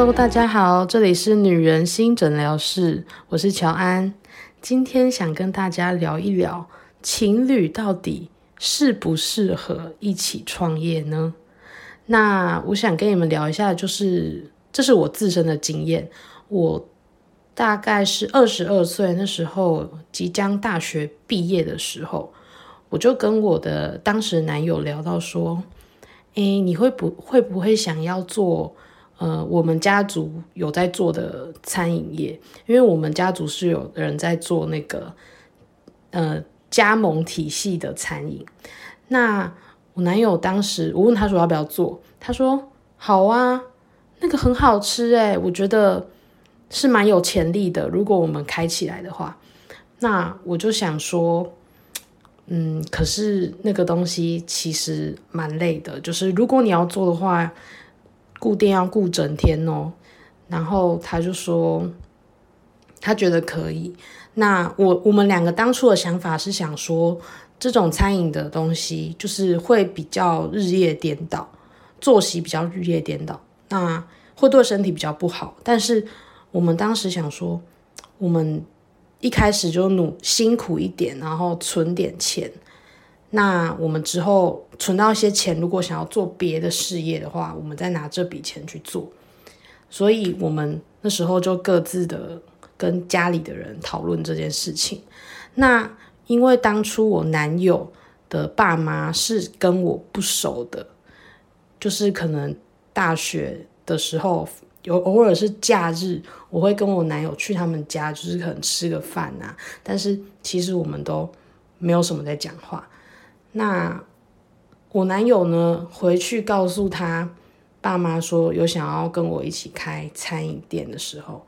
Hello，大家好，这里是女人心诊疗室，我是乔安。今天想跟大家聊一聊，情侣到底适不适合一起创业呢？那我想跟你们聊一下，就是这是我自身的经验。我大概是二十二岁那时候，即将大学毕业的时候，我就跟我的当时男友聊到说：“诶，你会不会不会想要做？”呃，我们家族有在做的餐饮业，因为我们家族是有人在做那个呃加盟体系的餐饮。那我男友当时我问他说要不要做，他说好啊，那个很好吃诶，我觉得是蛮有潜力的。如果我们开起来的话，那我就想说，嗯，可是那个东西其实蛮累的，就是如果你要做的话。固定要顾整天哦，然后他就说他觉得可以。那我我们两个当初的想法是想说，这种餐饮的东西就是会比较日夜颠倒，作息比较日夜颠倒，那会对身体比较不好。但是我们当时想说，我们一开始就努辛苦一点，然后存点钱。那我们之后存到一些钱，如果想要做别的事业的话，我们再拿这笔钱去做。所以，我们那时候就各自的跟家里的人讨论这件事情。那因为当初我男友的爸妈是跟我不熟的，就是可能大学的时候有偶尔是假日，我会跟我男友去他们家，就是可能吃个饭啊。但是其实我们都没有什么在讲话。那我男友呢？回去告诉他爸妈说有想要跟我一起开餐饮店的时候，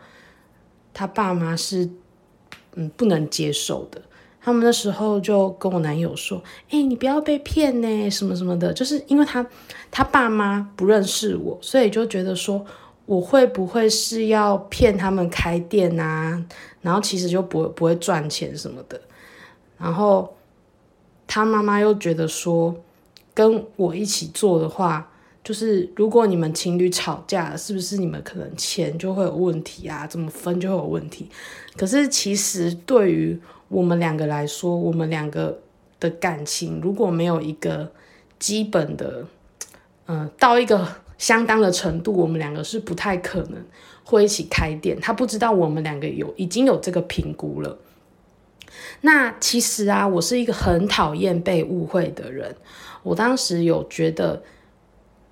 他爸妈是嗯不能接受的。他们那时候就跟我男友说：“哎，你不要被骗呢，什么什么的。”就是因为他他爸妈不认识我，所以就觉得说我会不会是要骗他们开店啊？然后其实就不不会赚钱什么的，然后。他妈妈又觉得说，跟我一起做的话，就是如果你们情侣吵架，是不是你们可能钱就会有问题啊？怎么分就会有问题。可是其实对于我们两个来说，我们两个的感情如果没有一个基本的，嗯，到一个相当的程度，我们两个是不太可能会一起开店。他不知道我们两个有已经有这个评估了。那其实啊，我是一个很讨厌被误会的人。我当时有觉得，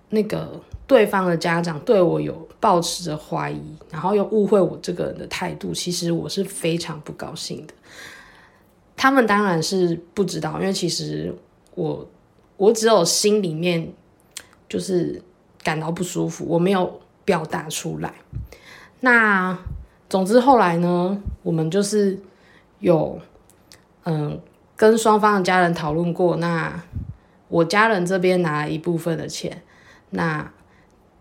那个对方的家长对我有抱持着怀疑，然后又误会我这个人的态度，其实我是非常不高兴的。他们当然是不知道，因为其实我我只有心里面就是感到不舒服，我没有表达出来。那总之后来呢，我们就是有。嗯，跟双方的家人讨论过，那我家人这边拿了一部分的钱，那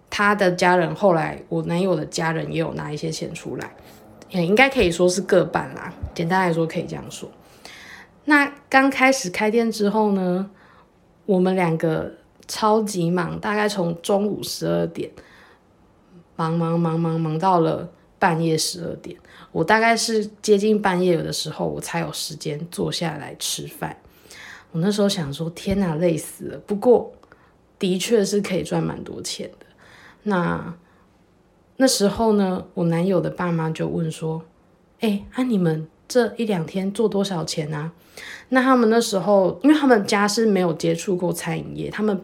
他的家人后来，我男友的家人也有拿一些钱出来，也应该可以说是各半啦。简单来说可以这样说。那刚开始开店之后呢，我们两个超级忙，大概从中午十二点忙忙忙忙忙到了半夜十二点。我大概是接近半夜有的时候，我才有时间坐下来吃饭。我那时候想说：“天哪，累死了！”不过，的确是可以赚蛮多钱的。那那时候呢，我男友的爸妈就问说：“哎，那你们这一两天做多少钱啊？”那他们那时候，因为他们家是没有接触过餐饮业，他们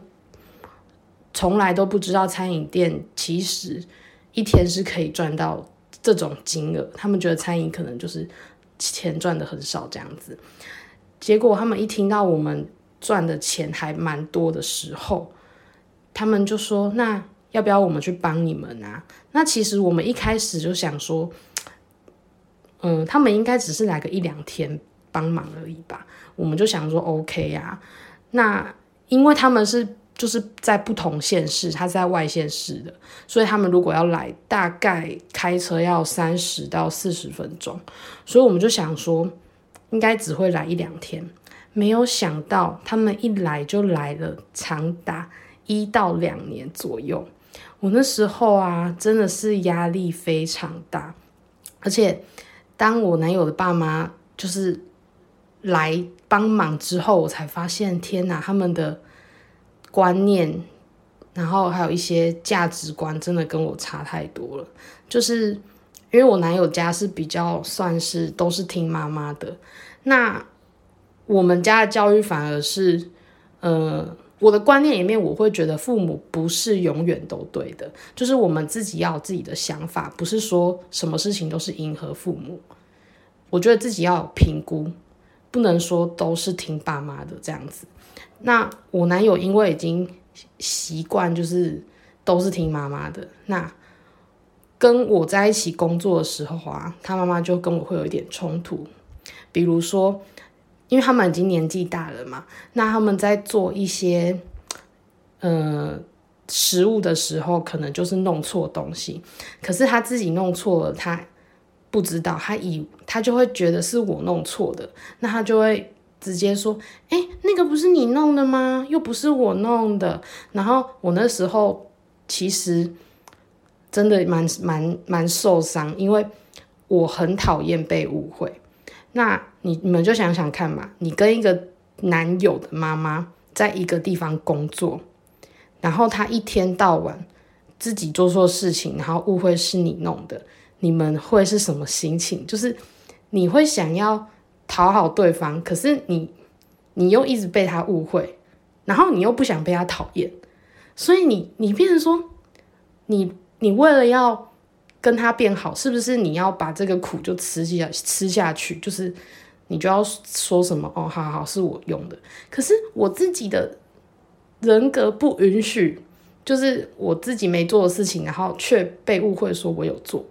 从来都不知道餐饮店其实一天是可以赚到。这种金额，他们觉得餐饮可能就是钱赚的很少这样子。结果他们一听到我们赚的钱还蛮多的时候，他们就说：“那要不要我们去帮你们啊？”那其实我们一开始就想说，嗯，他们应该只是来个一两天帮忙而已吧。我们就想说 OK 呀。那因为他们是。就是在不同县市，他在外县市的，所以他们如果要来，大概开车要三十到四十分钟，所以我们就想说，应该只会来一两天，没有想到他们一来就来了长达一到两年左右。我那时候啊，真的是压力非常大，而且当我男友的爸妈就是来帮忙之后，我才发现，天哪，他们的观念，然后还有一些价值观，真的跟我差太多了。就是因为我男友家是比较算是都是听妈妈的，那我们家的教育反而是，呃。我的观念里面，我会觉得父母不是永远都对的，就是我们自己要有自己的想法，不是说什么事情都是迎合父母。我觉得自己要评估，不能说都是听爸妈的这样子。那我男友因为已经习惯，就是都是听妈妈的，那跟我在一起工作的时候啊，他妈妈就跟我会有一点冲突，比如说。因为他们已经年纪大了嘛，那他们在做一些，呃，食物的时候，可能就是弄错东西。可是他自己弄错了，他不知道，他以他就会觉得是我弄错的，那他就会直接说：“哎，那个不是你弄的吗？又不是我弄的。”然后我那时候其实真的蛮蛮蛮受伤，因为我很讨厌被误会。那你你们就想想看嘛，你跟一个男友的妈妈在一个地方工作，然后他一天到晚自己做错事情，然后误会是你弄的，你们会是什么心情？就是你会想要讨好对方，可是你你又一直被他误会，然后你又不想被他讨厌，所以你你变成说，你你为了要。跟他变好，是不是你要把这个苦就吃下吃下去？就是你就要说什么哦，好好是我用的，可是我自己的人格不允许，就是我自己没做的事情，然后却被误会说我有做，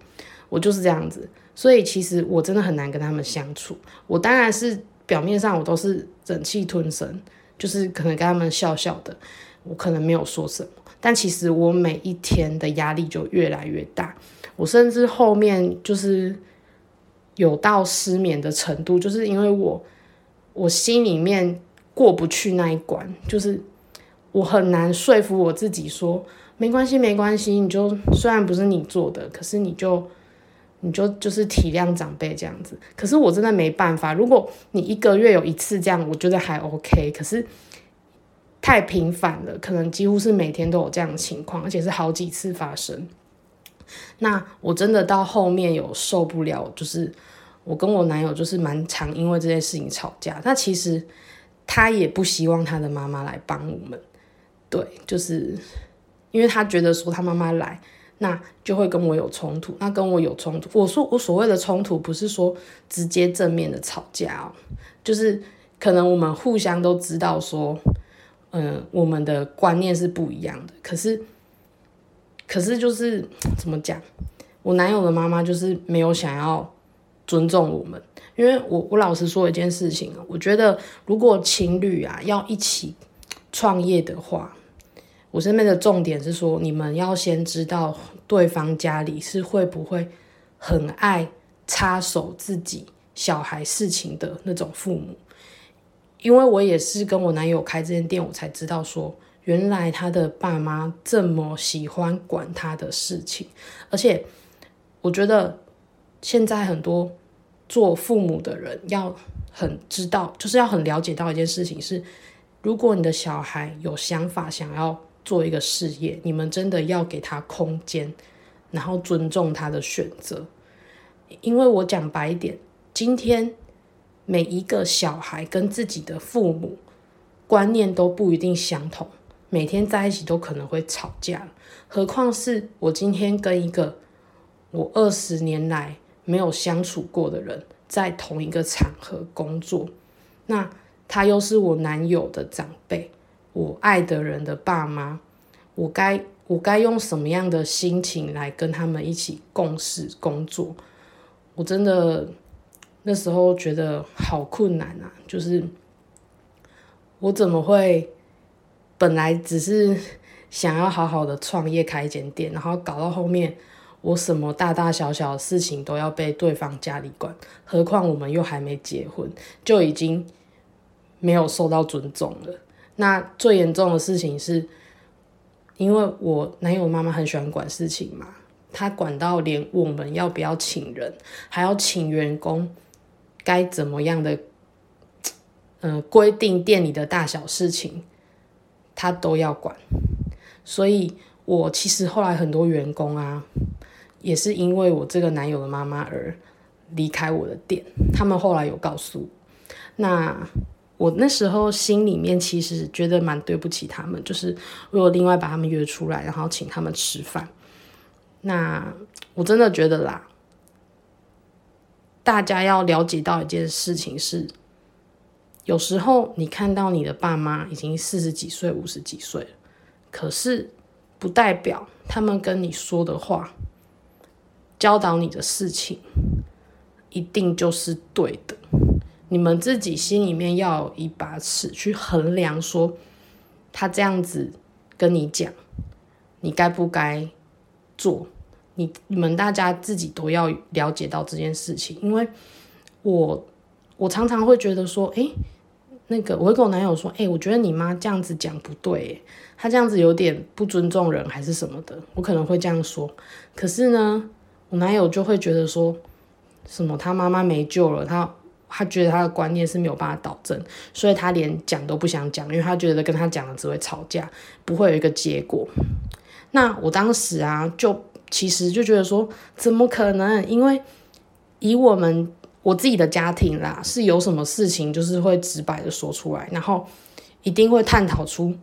我就是这样子，所以其实我真的很难跟他们相处。我当然是表面上我都是忍气吞声，就是可能跟他们笑笑的，我可能没有说什么，但其实我每一天的压力就越来越大。我甚至后面就是有到失眠的程度，就是因为我我心里面过不去那一关，就是我很难说服我自己说没关系没关系，你就虽然不是你做的，可是你就你就就是体谅长辈这样子。可是我真的没办法，如果你一个月有一次这样，我觉得还 OK。可是太频繁了，可能几乎是每天都有这样的情况，而且是好几次发生。那我真的到后面有受不了，就是我跟我男友就是蛮常因为这件事情吵架。那其实他也不希望他的妈妈来帮我们，对，就是因为他觉得说他妈妈来，那就会跟我有冲突。那跟我有冲突，我说我所谓的冲突不是说直接正面的吵架哦，就是可能我们互相都知道说，嗯，我们的观念是不一样的，可是。可是就是怎么讲，我男友的妈妈就是没有想要尊重我们，因为我我老实说一件事情啊，我觉得如果情侣啊要一起创业的话，我身边的重点是说，你们要先知道对方家里是会不会很爱插手自己小孩事情的那种父母，因为我也是跟我男友开这间店，我才知道说。原来他的爸妈这么喜欢管他的事情，而且我觉得现在很多做父母的人要很知道，就是要很了解到一件事情是：如果你的小孩有想法想要做一个事业，你们真的要给他空间，然后尊重他的选择。因为我讲白一点，今天每一个小孩跟自己的父母观念都不一定相同。每天在一起都可能会吵架，何况是我今天跟一个我二十年来没有相处过的人在同一个场合工作，那他又是我男友的长辈，我爱的人的爸妈，我该我该用什么样的心情来跟他们一起共事工作？我真的那时候觉得好困难啊，就是我怎么会？本来只是想要好好的创业开一间店，然后搞到后面，我什么大大小小的事情都要被对方家里管，何况我们又还没结婚，就已经没有受到尊重了。那最严重的事情是，因为我男友妈妈很喜欢管事情嘛，她管到连我们要不要请人，还要请员工，该怎么样的，嗯，规定店里的大小事情，她都要管。所以，我其实后来很多员工啊，也是因为我这个男友的妈妈而离开我的店。他们后来有告诉我，那。我那时候心里面其实觉得蛮对不起他们，就是如果另外把他们约出来，然后请他们吃饭，那我真的觉得啦，大家要了解到一件事情是，有时候你看到你的爸妈已经四十几岁、五十几岁了，可是不代表他们跟你说的话、教导你的事情一定就是对的。你们自己心里面要有一把尺去衡量，说他这样子跟你讲，你该不该做？你你们大家自己都要了解到这件事情，因为我我常常会觉得说，哎，那个我会跟我男友说，哎，我觉得你妈这样子讲不对，他这样子有点不尊重人还是什么的，我可能会这样说。可是呢，我男友就会觉得说什么他妈妈没救了，他。他觉得他的观念是没有办法导正，所以他连讲都不想讲，因为他觉得跟他讲了只会吵架，不会有一个结果。那我当时啊，就其实就觉得说，怎么可能？因为以我们我自己的家庭啦，是有什么事情就是会直白的说出来，然后一定会探讨出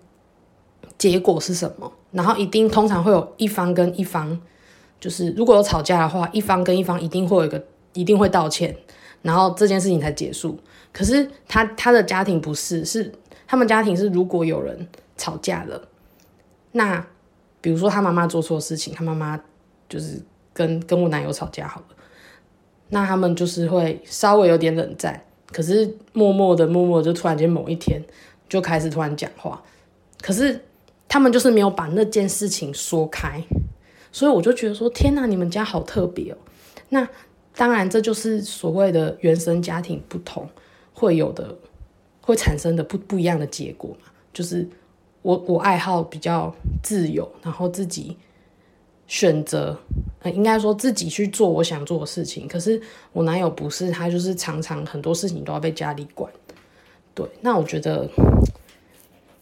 结果是什么，然后一定通常会有一方跟一方，就是如果有吵架的话，一方跟一方一定会有一个一定会道歉。然后这件事情才结束。可是他他的家庭不是，是他们家庭是，如果有人吵架了，那比如说他妈妈做错事情，他妈妈就是跟跟我男友吵架好了，那他们就是会稍微有点冷战，可是默默的默默就突然间某一天就开始突然讲话，可是他们就是没有把那件事情说开，所以我就觉得说天哪，你们家好特别哦，那。当然，这就是所谓的原生家庭不同会有的，会产生的不不一样的结果嘛。就是我我爱好比较自由，然后自己选择，呃，应该说自己去做我想做的事情。可是我男友不是，他就是常常很多事情都要被家里管。对，那我觉得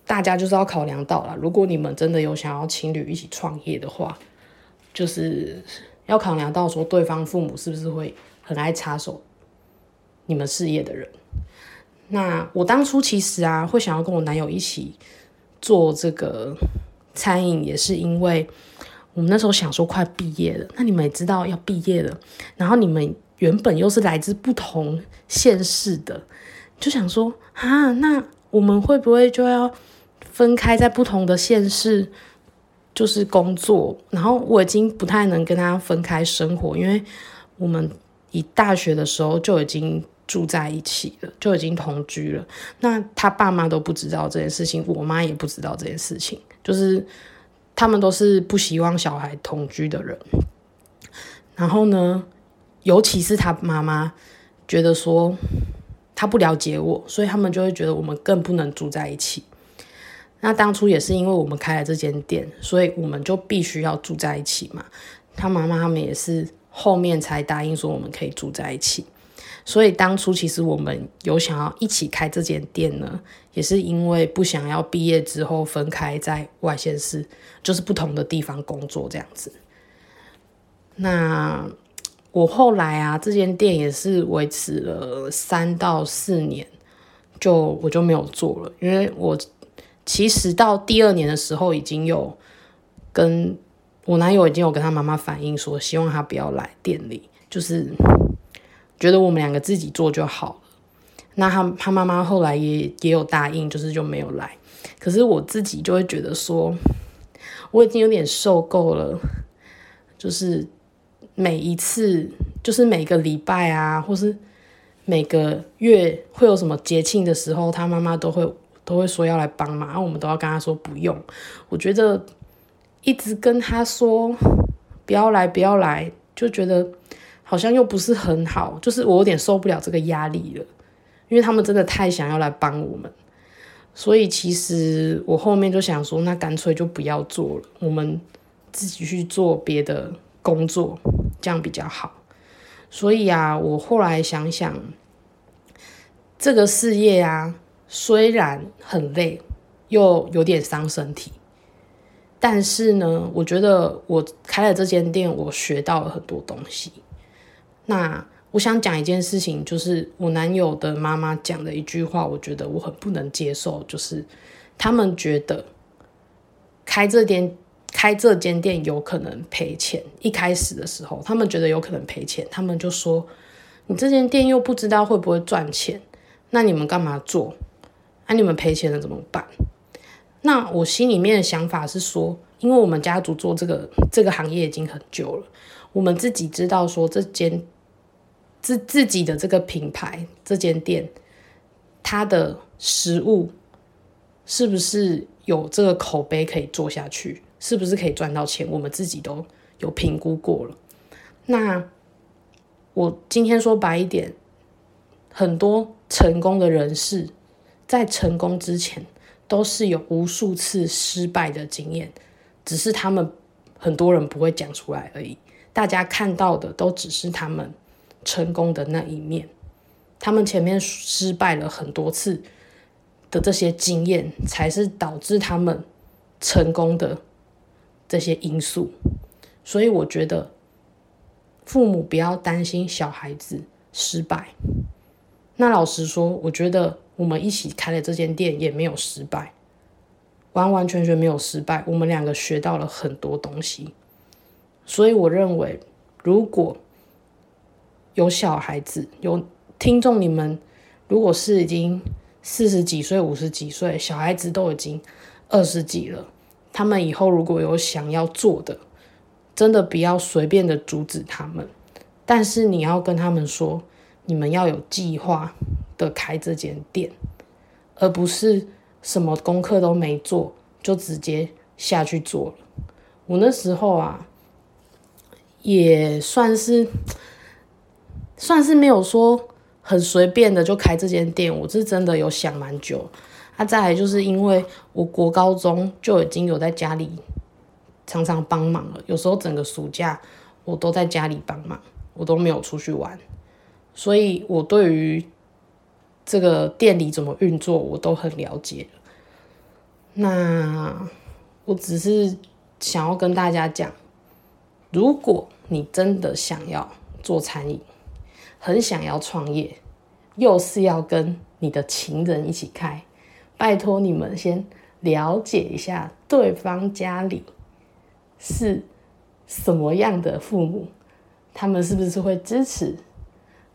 大家就是要考量到了，如果你们真的有想要情侣一起创业的话，就是。要考量到说对方父母是不是会很爱插手你们事业的人。那我当初其实啊，会想要跟我男友一起做这个餐饮，也是因为我们那时候想说快毕业了。那你们也知道要毕业了，然后你们原本又是来自不同县市的，就想说啊，那我们会不会就要分开在不同的县市？就是工作，然后我已经不太能跟他分开生活，因为我们以大学的时候就已经住在一起了，就已经同居了。那他爸妈都不知道这件事情，我妈也不知道这件事情，就是他们都是不希望小孩同居的人。然后呢，尤其是他妈妈觉得说他不了解我，所以他们就会觉得我们更不能住在一起。那当初也是因为我们开了这间店，所以我们就必须要住在一起嘛。他妈妈他们也是后面才答应说我们可以住在一起。所以当初其实我们有想要一起开这间店呢，也是因为不想要毕业之后分开在外县市，就是不同的地方工作这样子。那我后来啊，这间店也是维持了三到四年，就我就没有做了，因为我。其实到第二年的时候，已经有跟我男友已经有跟他妈妈反映说，希望他不要来店里，就是觉得我们两个自己做就好了。那他他妈妈后来也也有答应，就是就没有来。可是我自己就会觉得说，我已经有点受够了，就是每一次，就是每个礼拜啊，或是每个月会有什么节庆的时候，他妈妈都会。都会说要来帮忙，然后我们都要跟他说不用。我觉得一直跟他说不要来，不要来，就觉得好像又不是很好，就是我有点受不了这个压力了。因为他们真的太想要来帮我们，所以其实我后面就想说，那干脆就不要做了，我们自己去做别的工作，这样比较好。所以啊，我后来想想，这个事业啊，虽然很累，又有点伤身体，但是呢，我觉得我开了这间店，我学到了很多东西。那我想讲一件事情，就是我男友的妈妈讲的一句话，我觉得我很不能接受，就是他们觉得开这店开这间店有可能赔钱。一开始的时候，他们觉得有可能赔钱，他们就说：“你这间店又不知道会不会赚钱，那你们干嘛做？那你们赔钱了怎么办？”那我心里面的想法是说，因为我们家族做这个这个行业已经很久了，我们自己知道说这间。自自己的这个品牌，这间店，它的食物是不是有这个口碑可以做下去？是不是可以赚到钱？我们自己都有评估过了。那我今天说白一点，很多成功的人士在成功之前都是有无数次失败的经验，只是他们很多人不会讲出来而已。大家看到的都只是他们。成功的那一面，他们前面失败了很多次的这些经验，才是导致他们成功的这些因素。所以我觉得，父母不要担心小孩子失败。那老实说，我觉得我们一起开了这间店也没有失败，完完全全没有失败。我们两个学到了很多东西，所以我认为，如果有小孩子，有听众，你们如果是已经四十几岁、五十几岁，小孩子都已经二十几了，他们以后如果有想要做的，真的不要随便的阻止他们，但是你要跟他们说，你们要有计划的开这间店，而不是什么功课都没做就直接下去做了。我那时候啊，也算是。算是没有说很随便的就开这间店，我是真的有想蛮久。啊，再来就是因为我国高中就已经有在家里常常帮忙了，有时候整个暑假我都在家里帮忙，我都没有出去玩，所以我对于这个店里怎么运作我都很了解。那我只是想要跟大家讲，如果你真的想要做餐饮，很想要创业，又是要跟你的情人一起开，拜托你们先了解一下对方家里是什么样的父母，他们是不是会支持，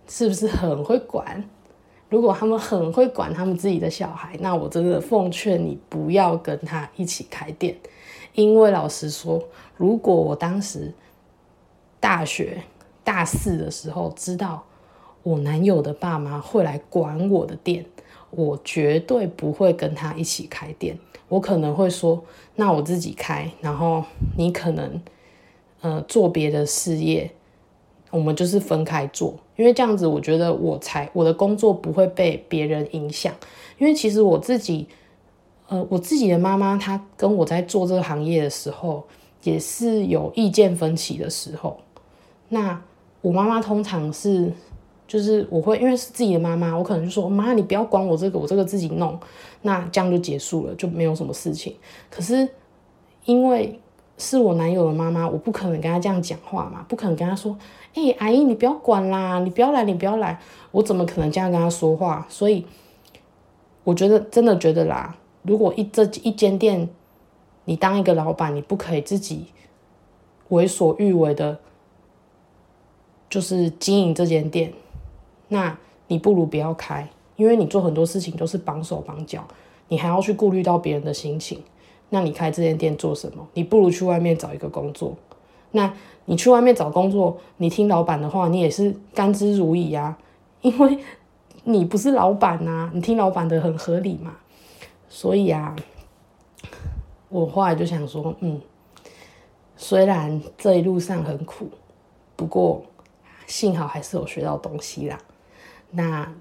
是不是很会管？如果他们很会管他们自己的小孩，那我真的奉劝你不要跟他一起开店，因为老实说，如果我当时大学大四的时候知道。我男友的爸妈会来管我的店，我绝对不会跟他一起开店。我可能会说，那我自己开，然后你可能呃做别的事业，我们就是分开做。因为这样子，我觉得我才我的工作不会被别人影响。因为其实我自己，呃，我自己的妈妈她跟我在做这个行业的时候，也是有意见分歧的时候。那我妈妈通常是。就是我会因为是自己的妈妈，我可能就说妈，你不要管我这个，我这个自己弄，那这样就结束了，就没有什么事情。可是因为是我男友的妈妈，我不可能跟他这样讲话嘛，不可能跟他说，哎，阿姨你不要管啦，你不要来，你不要来，我怎么可能这样跟他说话？所以我觉得真的觉得啦，如果一这一间店，你当一个老板，你不可以自己为所欲为的，就是经营这间店。那你不如不要开，因为你做很多事情都是绑手绑脚，你还要去顾虑到别人的心情。那你开这间店做什么？你不如去外面找一个工作。那你去外面找工作，你听老板的话，你也是甘之如饴啊，因为你不是老板呐，你听老板的很合理嘛。所以啊，我后来就想说，嗯，虽然这一路上很苦，不过幸好还是有学到东西啦。那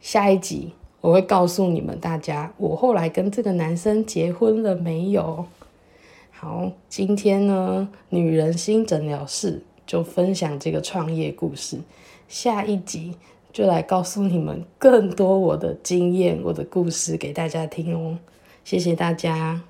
下一集我会告诉你们大家，我后来跟这个男生结婚了没有？好，今天呢，女人心诊疗室就分享这个创业故事，下一集就来告诉你们更多我的经验、我的故事给大家听哦。谢谢大家。